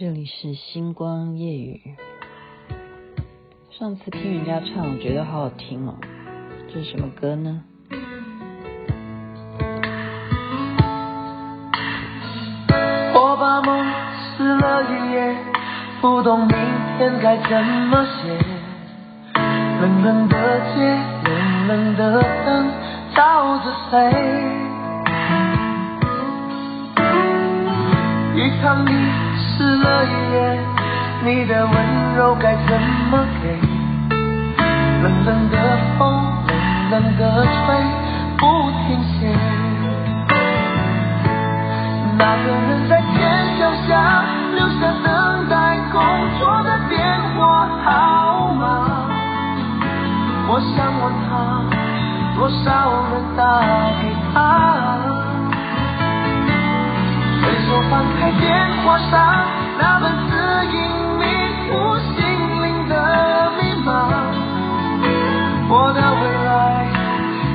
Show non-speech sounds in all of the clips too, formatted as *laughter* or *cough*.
这里是星光夜雨。上次听人家唱，我觉得好好听哦。这是什么歌呢？我把梦撕了一页，不懂明天该怎么写。冷冷的街，冷冷的灯，照着谁？一场雨。湿了一夜，你的温柔该怎么给？冷冷的风，冷冷的吹，不停歇。那个人在天桥下留下等待工作的电话号码，我想问他，多少人打开电话上那本字隐迷途心灵的密码，我的未来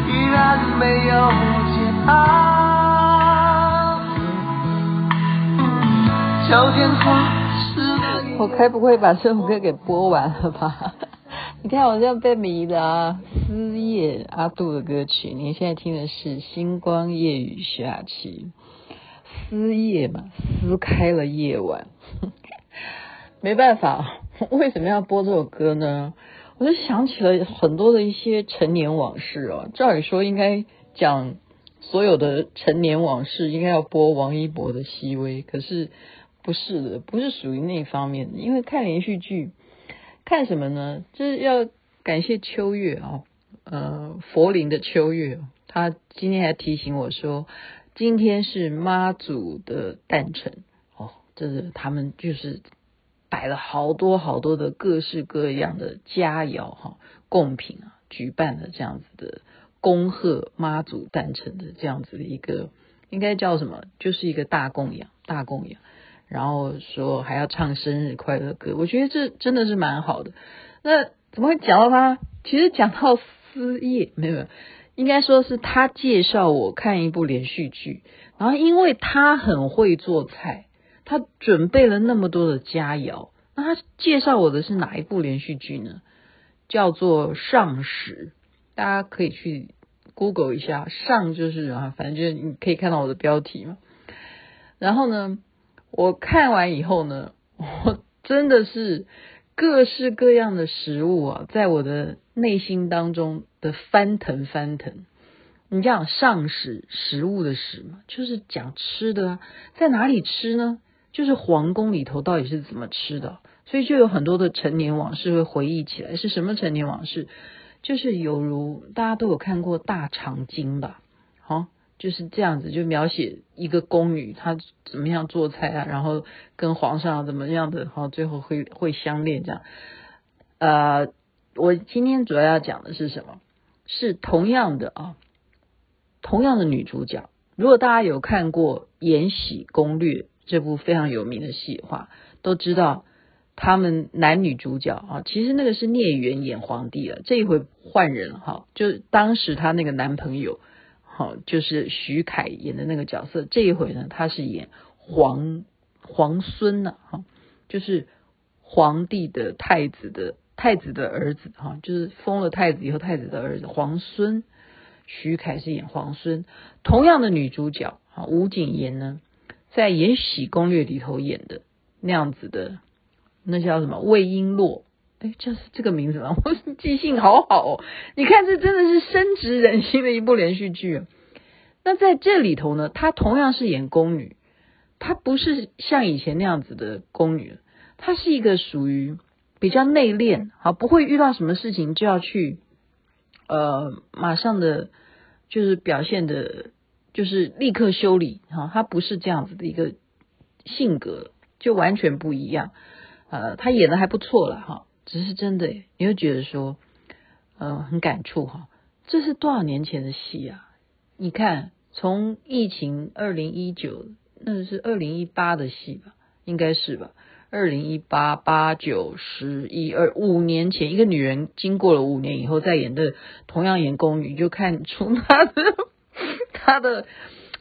依然没有解答。叫电话是我该不会把这首歌给播完了吧？你看我这样被迷的啊！撕夜阿杜的歌曲，你现在听的是《星光夜语》徐雅琪。撕夜嘛，撕开了夜晚，*laughs* 没办法，*laughs* 为什么要播这首歌呢？我就想起了很多的一些陈年往事哦。照理说应该讲所有的陈年往事，应该要播王一博的《熹微》，可是不是的，不是属于那方面的。因为看连续剧，看什么呢？就是要感谢秋月啊，呃，佛林的秋月，他今天还提醒我说。今天是妈祖的诞辰哦，这是他们就是摆了好多好多的各式各样的佳肴哈贡品啊，举办了这样子的恭贺妈祖诞辰的这样子的一个，应该叫什么？就是一个大供养，大供养。然后说还要唱生日快乐歌，我觉得这真的是蛮好的。那怎么会讲到他？其实讲到撕夜，没有没有。应该说是他介绍我看一部连续剧，然后因为他很会做菜，他准备了那么多的佳肴。那他介绍我的是哪一部连续剧呢？叫做《上食》，大家可以去 Google 一下，上就是啊，反正就是你可以看到我的标题嘛。然后呢，我看完以后呢，*laughs* 我真的是各式各样的食物啊，在我的内心当中。的翻腾翻腾，你讲上食食物的食嘛，就是讲吃的啊，在哪里吃呢？就是皇宫里头到底是怎么吃的，所以就有很多的陈年往事会回忆起来。是什么陈年往事？就是犹如大家都有看过《大长今》吧？好，就是这样子，就描写一个宫女她怎么样做菜啊，然后跟皇上怎么样的，好，最后会会相恋这样。呃，我今天主要要讲的是什么？是同样的啊，同样的女主角。如果大家有看过《延禧攻略》这部非常有名的戏话，都知道他们男女主角啊，其实那个是聂远演皇帝了，这一回换人哈，就当时他那个男朋友，好，就是徐凯演的那个角色，这一回呢，他是演皇皇孙呐，哈，就是皇帝的太子的。太子的儿子哈，就是封了太子以后，太子的儿子皇孙徐凯是演皇孙。同样的女主角啊，吴谨言呢，在《延禧攻略》里头演的那样子的，那叫什么魏璎珞？哎，这是这个名字吗？*laughs* 我记性好好哦！你看，这真的是深植人心的一部连续剧。那在这里头呢，她同样是演宫女，她不是像以前那样子的宫女，她是一个属于。比较内敛，好，不会遇到什么事情就要去，呃，马上的就是表现的，就是立刻修理，哈，她不是这样子的一个性格，就完全不一样。呃，她演的还不错了，哈，只是真的，你会觉得说，呃，很感触哈。这是多少年前的戏啊？你看，从疫情二零一九，那是二零一八的戏吧？应该是吧？二零一八八九十一二五年前，一个女人经过了五年以后再演的同样演宫女，就看出她的 *laughs* 她的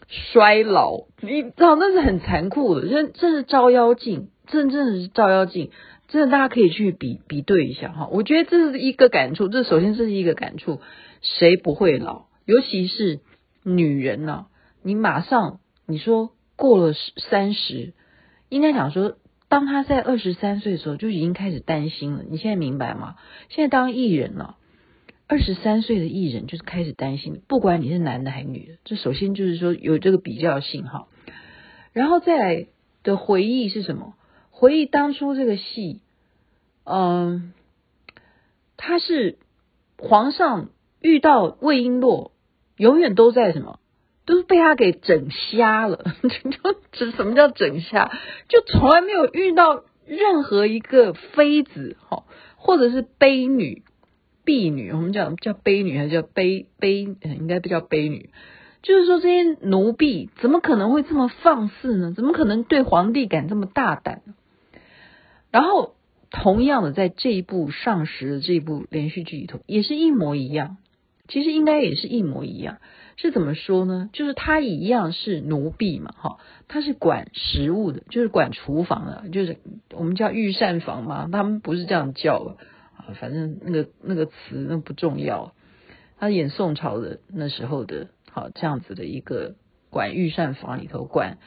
衰老。你知道那是很残酷的，这这是照妖镜。真真的是照妖镜，真的大家可以去比比对一下哈。我觉得这是一个感触，这首先这是一个感触，谁不会老？尤其是女人呢、你马上你说过了三十，应该讲说，当她在二十三岁的时候就已经开始担心了。你现在明白吗？现在当艺人了、啊。二十三岁的艺人就是开始担心，不管你是男的还是女的，这首先就是说有这个比较性哈，然后再来的回忆是什么？回忆当初这个戏，嗯，他是皇上遇到魏璎珞，永远都在什么？都是被他给整瞎了。*laughs* 就什么叫整瞎？就从来没有遇到任何一个妃子哈，或者是婢女。婢女，我们讲叫婢女还是叫婢婢？应该不叫婢女。就是说，这些奴婢怎么可能会这么放肆呢？怎么可能对皇帝敢这么大胆呢？然后，同样的，在这一部上时的这一部连续剧里头，也是一模一样。其实应该也是一模一样。是怎么说呢？就是他一样是奴婢嘛，哈，他是管食物的，就是管厨房的，就是我们叫御膳房嘛。他们不是这样叫的。反正那个那个词那不重要，他演宋朝的那时候的，好这样子的一个管御膳房里头管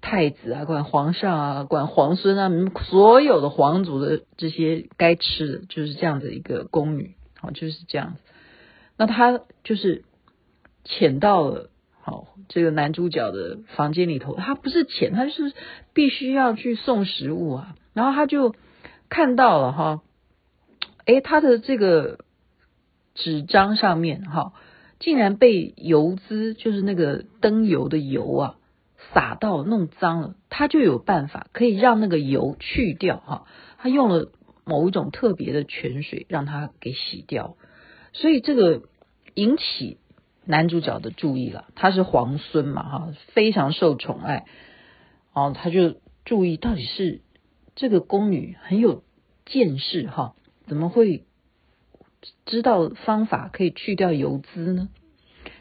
太子啊，管皇上啊，管皇孙啊，所有的皇族的这些该吃的就是这样的一个宫女，好就是这样子。那他就是潜到了好这个男主角的房间里头，他不是潜，他就是必须要去送食物啊，然后他就看到了哈。诶，他的这个纸张上面哈，竟然被油渍，就是那个灯油的油啊，洒到弄脏了。他就有办法可以让那个油去掉哈。他用了某一种特别的泉水，让它给洗掉。所以这个引起男主角的注意了。他是皇孙嘛哈，非常受宠爱。哦他就注意到底是这个宫女很有见识哈。怎么会知道方法可以去掉油脂呢？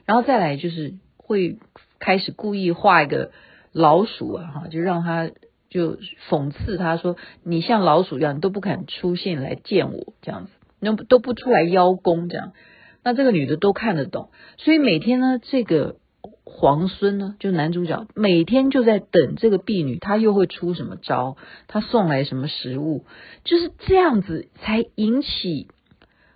然后再来就是会开始故意画一个老鼠啊，哈，就让他就讽刺他说：“你像老鼠一样，你都不肯出现来见我，这样子，那都不出来邀功，这样。”那这个女的都看得懂，所以每天呢，这个皇孙呢，就男主角每天就在等这个婢女，他又会出什么招？他送来什么食物？就是这样子才引起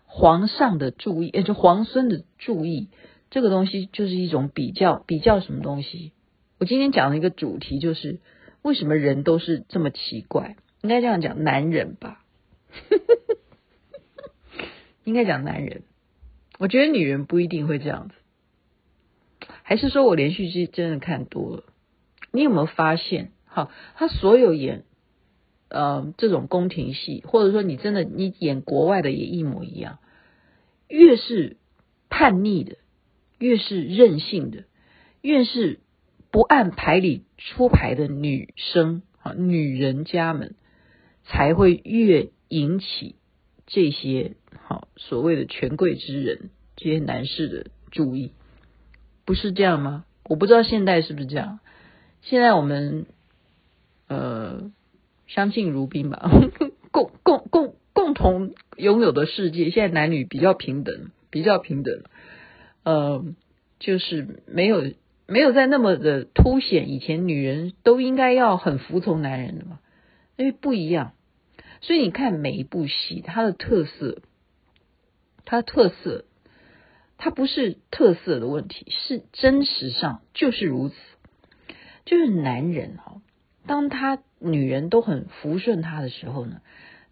皇上的注意，也就皇孙的注意。这个东西就是一种比较，比较什么东西？我今天讲的一个主题就是为什么人都是这么奇怪？应该这样讲，男人吧？*laughs* 应该讲男人。我觉得女人不一定会这样子。还是说我连续剧真的看多了？你有没有发现？哈，他所有演呃这种宫廷戏，或者说你真的你演国外的也一模一样。越是叛逆的，越是任性的，越是不按牌理出牌的女生啊，女人家们才会越引起这些好所谓的权贵之人这些男士的注意。不是这样吗？我不知道现在是不是这样。现在我们呃相敬如宾吧，*laughs* 共共共共同拥有的世界，现在男女比较平等，比较平等。呃，就是没有没有在那么的凸显，以前女人都应该要很服从男人的嘛，因为不一样。所以你看每一部戏，它的特色，它的特色。它不是特色的问题，是真实上就是如此。就是男人哈，当他女人都很服顺他的时候呢，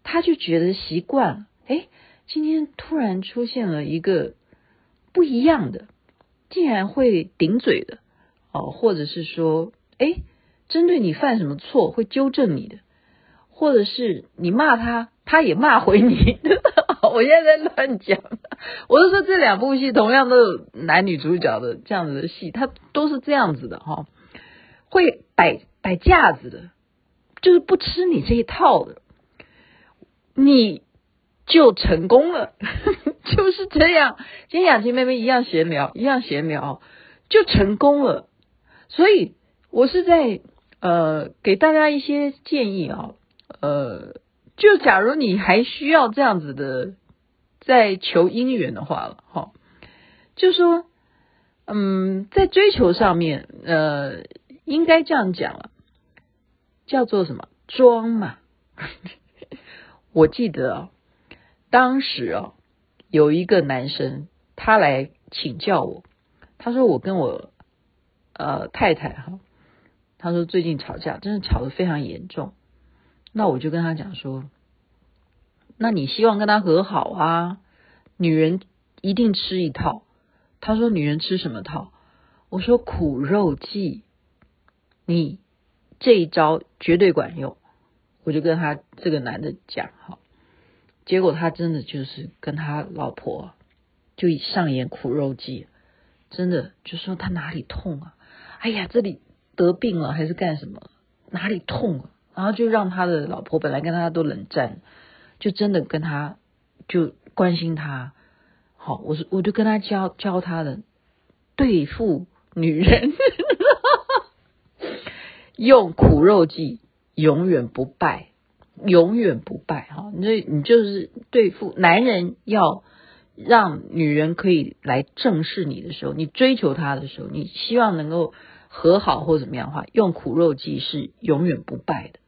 他就觉得习惯了。哎，今天突然出现了一个不一样的，竟然会顶嘴的哦，或者是说，哎，针对你犯什么错会纠正你的，或者是你骂他，他也骂回你。*laughs* 我现在在乱讲，我是说这两部戏同样都有男女主角的这样子的戏，它都是这样子的哈，会摆摆架子的，就是不吃你这一套的，你就成功了，*laughs* 就是这样。今天雅琪妹妹一样闲聊，一样闲聊就成功了，所以我是在呃给大家一些建议啊，呃，就假如你还需要这样子的在求姻缘的话了，哈，就说，嗯，在追求上面，呃，应该这样讲了，叫做什么装嘛？*laughs* 我记得啊，当时哦，有一个男生他来请教我，他说我跟我呃太太哈。他说最近吵架，真的吵得非常严重。那我就跟他讲说，那你希望跟他和好啊？女人一定吃一套。他说女人吃什么套？我说苦肉计，你这一招绝对管用。我就跟他这个男的讲哈，结果他真的就是跟他老婆就上演苦肉计，真的就说他哪里痛啊？哎呀，这里。得病了还是干什么？哪里痛啊？然后就让他的老婆本来跟他都冷战，就真的跟他就关心他。好，我是我就跟他教教他的对付女人，*laughs* 用苦肉计永远不败，永远不败。哈，那你就是对付男人，要让女人可以来正视你的时候，你追求她的时候，你希望能够。和好或怎么样的话，用苦肉计是永远不败的。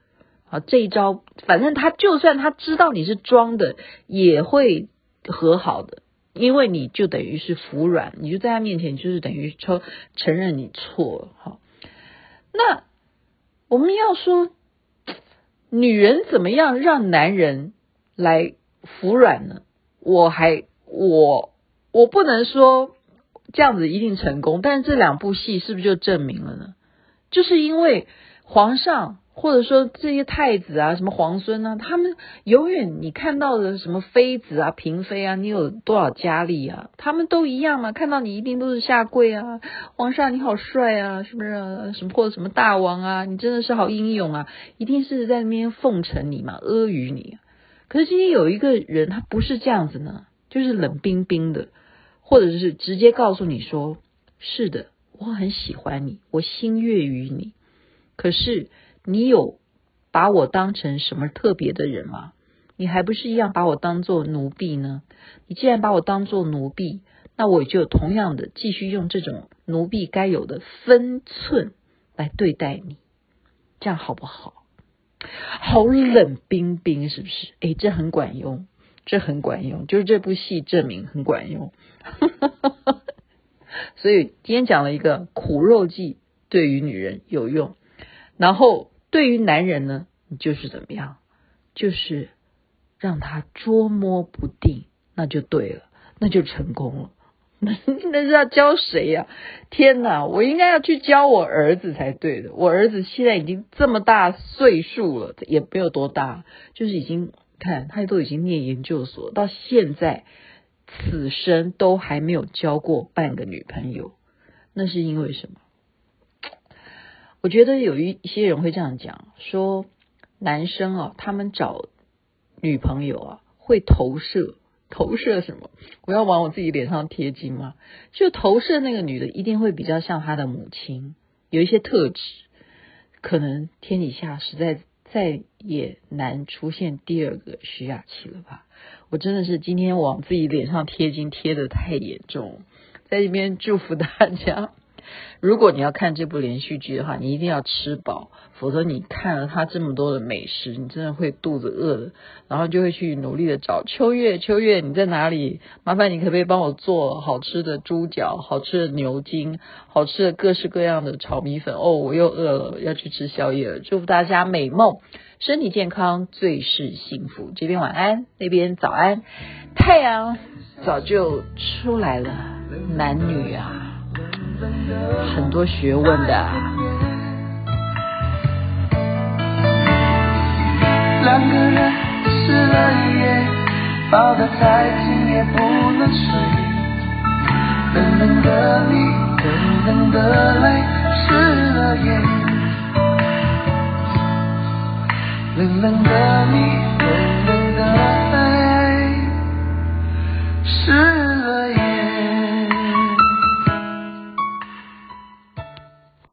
啊，这一招，反正他就算他知道你是装的，也会和好的，因为你就等于是服软，你就在他面前就是等于说承认你错了。好，那我们要说，女人怎么样让男人来服软呢？我还我我不能说。这样子一定成功，但是这两部戏是不是就证明了呢？就是因为皇上或者说这些太子啊，什么皇孙啊，他们永远你看到的什么妃子啊、嫔妃啊，你有多少佳丽啊，他们都一样嘛，看到你一定都是下跪啊，皇上你好帅啊，是不是啊？什么或者什么大王啊，你真的是好英勇啊，一定是在那边奉承你嘛，阿谀你。可是今天有一个人，他不是这样子呢，就是冷冰冰的。或者是直接告诉你说，是的，我很喜欢你，我心悦于你。可是你有把我当成什么特别的人吗？你还不是一样把我当做奴婢呢？你既然把我当做奴婢，那我就同样的继续用这种奴婢该有的分寸来对待你，这样好不好？好冷冰冰，是不是？诶，这很管用。这很管用，就是这部戏证明很管用。*laughs* 所以今天讲了一个苦肉计，对于女人有用，然后对于男人呢，你就是怎么样？就是让他捉摸不定，那就对了，那就成功了。*laughs* 那那是要教谁呀？天哪，我应该要去教我儿子才对的。我儿子现在已经这么大岁数了，也没有多大，就是已经。看，他都已经念研究所，到现在此生都还没有交过半个女朋友，那是因为什么？我觉得有一些人会这样讲，说男生啊，他们找女朋友啊，会投射，投射什么？我要往我自己脸上贴金吗？就投射那个女的一定会比较像她的母亲，有一些特质，可能天底下实在。再也难出现第二个徐雅琪了吧？我真的是今天往自己脸上贴金贴得太严重，在这边祝福大家。如果你要看这部连续剧的话，你一定要吃饱，否则你看了他这么多的美食，你真的会肚子饿的，然后就会去努力的找秋月。秋月你在哪里？麻烦你可不可以帮我做好吃的猪脚、好吃的牛筋、好吃的各式各样的炒米粉？哦，我又饿了，要去吃宵夜了。祝福大家美梦，身体健康，最是幸福。这边晚安，那边早安，太阳早就出来了，男女啊。很多学问的。两个人了，抱得再紧也不能睡。冷冷的你，冷冷的泪，湿了。冷冷的你。